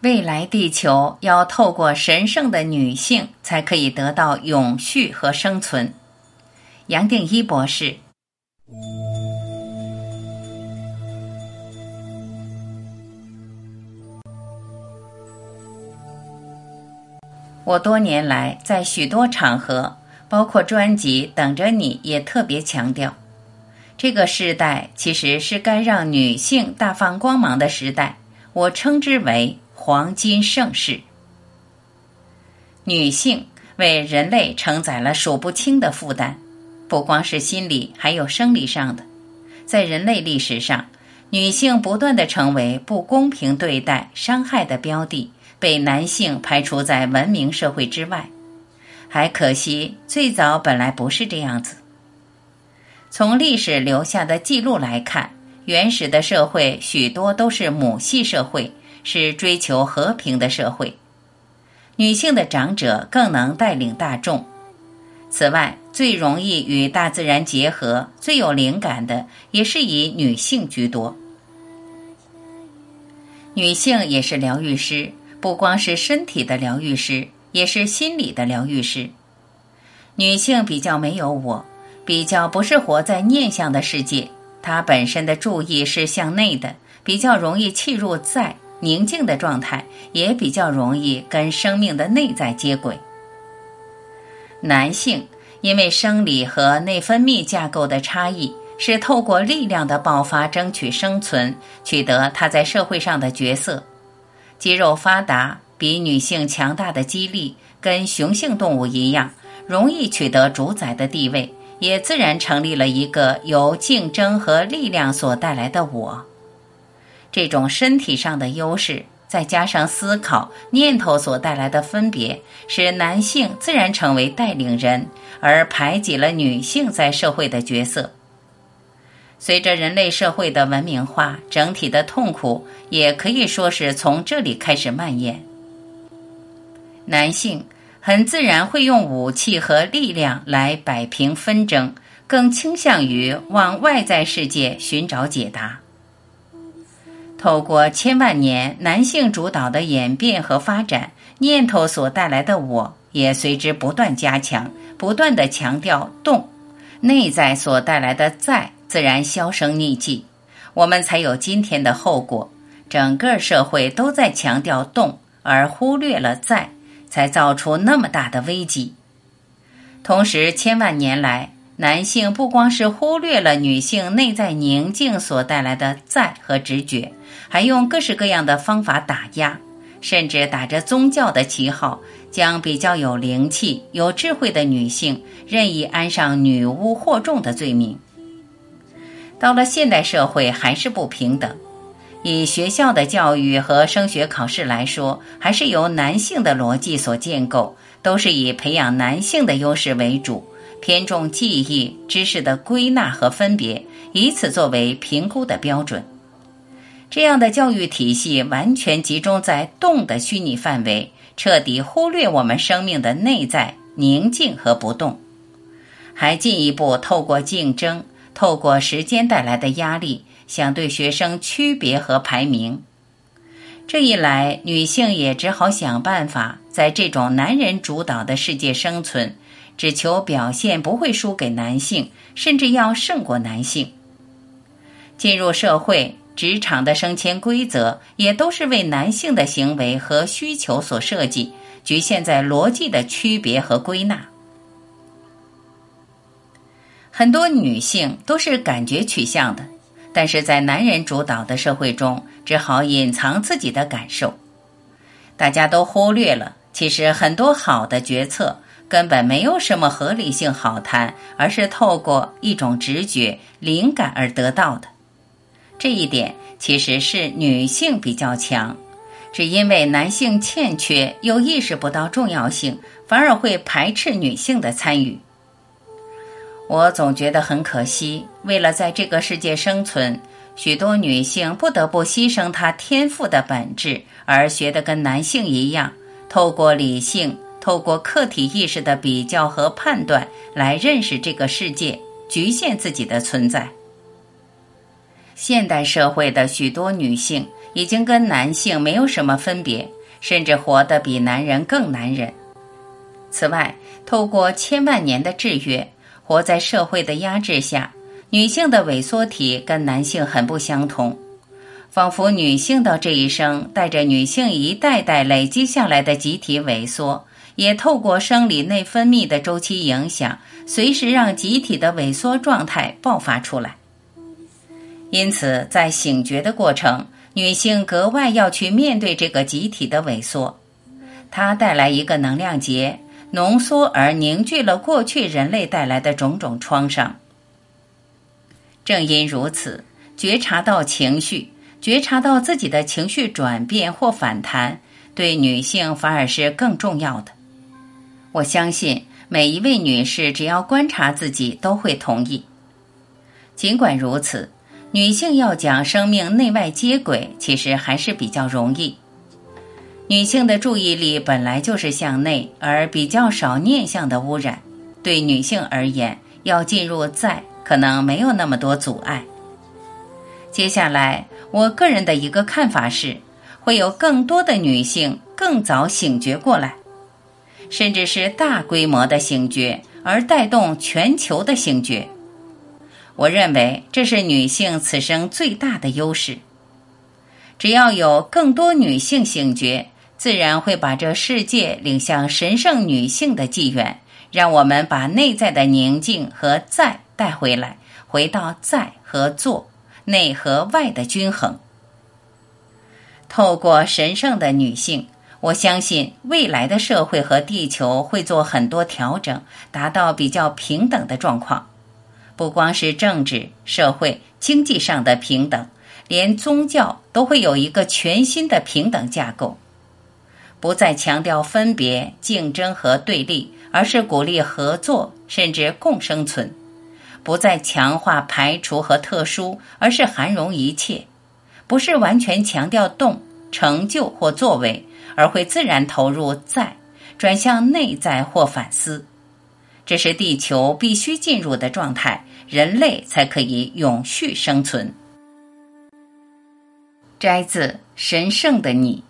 未来地球要透过神圣的女性才可以得到永续和生存。杨定一博士。我多年来在许多场合，包括专辑《等着你》，也特别强调，这个时代其实是该让女性大放光芒的时代。我称之为黄金盛世。女性为人类承载了数不清的负担，不光是心理，还有生理上的。在人类历史上，女性不断的成为不公平对待、伤害的标的。被男性排除在文明社会之外，还可惜最早本来不是这样子。从历史留下的记录来看，原始的社会许多都是母系社会，是追求和平的社会。女性的长者更能带领大众。此外，最容易与大自然结合、最有灵感的，也是以女性居多。女性也是疗愈师。不光是身体的疗愈师，也是心理的疗愈师。女性比较没有我，比较不是活在念想的世界，她本身的注意是向内的，比较容易契入在宁静的状态，也比较容易跟生命的内在接轨。男性因为生理和内分泌架构的差异，是透过力量的爆发争取生存，取得他在社会上的角色。肌肉发达，比女性强大的肌力，跟雄性动物一样，容易取得主宰的地位，也自然成立了一个由竞争和力量所带来的我。这种身体上的优势，再加上思考念头所带来的分别，使男性自然成为带领人，而排挤了女性在社会的角色。随着人类社会的文明化，整体的痛苦也可以说是从这里开始蔓延。男性很自然会用武器和力量来摆平纷争，更倾向于往外在世界寻找解答。透过千万年男性主导的演变和发展，念头所带来的我也随之不断加强，不断的强调动，内在所带来的在。自然销声匿迹，我们才有今天的后果。整个社会都在强调动，而忽略了在，才造出那么大的危机。同时，千万年来，男性不光是忽略了女性内在宁静所带来的在和直觉，还用各式各样的方法打压，甚至打着宗教的旗号，将比较有灵气、有智慧的女性任意安上女巫惑众的罪名。到了现代社会，还是不平等。以学校的教育和升学考试来说，还是由男性的逻辑所建构，都是以培养男性的优势为主，偏重记忆知识的归纳和分别，以此作为评估的标准。这样的教育体系完全集中在动的虚拟范围，彻底忽略我们生命的内在宁静和不动，还进一步透过竞争。透过时间带来的压力，想对学生区别和排名，这一来，女性也只好想办法在这种男人主导的世界生存，只求表现不会输给男性，甚至要胜过男性。进入社会、职场的升迁规则，也都是为男性的行为和需求所设计，局限在逻辑的区别和归纳。很多女性都是感觉取向的，但是在男人主导的社会中，只好隐藏自己的感受。大家都忽略了，其实很多好的决策根本没有什么合理性好谈，而是透过一种直觉、灵感而得到的。这一点其实是女性比较强，只因为男性欠缺又意识不到重要性，反而会排斥女性的参与。我总觉得很可惜，为了在这个世界生存，许多女性不得不牺牲她天赋的本质，而学得跟男性一样，透过理性、透过客体意识的比较和判断来认识这个世界，局限自己的存在。现代社会的许多女性已经跟男性没有什么分别，甚至活得比男人更男人。此外，透过千万年的制约，活在社会的压制下，女性的萎缩体跟男性很不相同。仿佛女性到这一生带着女性一代代累积下来的集体萎缩，也透过生理内分泌的周期影响，随时让集体的萎缩状态爆发出来。因此，在醒觉的过程，女性格外要去面对这个集体的萎缩，它带来一个能量结，浓缩而凝聚了过去人类带来的种种创伤。正因如此，觉察到情绪。觉察到自己的情绪转变或反弹，对女性反而是更重要的。我相信每一位女士只要观察自己，都会同意。尽管如此，女性要讲生命内外接轨，其实还是比较容易。女性的注意力本来就是向内，而比较少念向的污染。对女性而言，要进入在，可能没有那么多阻碍。接下来。我个人的一个看法是，会有更多的女性更早醒觉过来，甚至是大规模的醒觉，而带动全球的醒觉。我认为这是女性此生最大的优势。只要有更多女性醒觉，自然会把这世界领向神圣女性的纪元，让我们把内在的宁静和在带回来，回到在和做。内和外的均衡，透过神圣的女性，我相信未来的社会和地球会做很多调整，达到比较平等的状况。不光是政治、社会、经济上的平等，连宗教都会有一个全新的平等架构，不再强调分别、竞争和对立，而是鼓励合作，甚至共生存。不再强化排除和特殊，而是涵容一切；不是完全强调动、成就或作为，而会自然投入在，转向内在或反思。这是地球必须进入的状态，人类才可以永续生存。摘自《神圣的你》。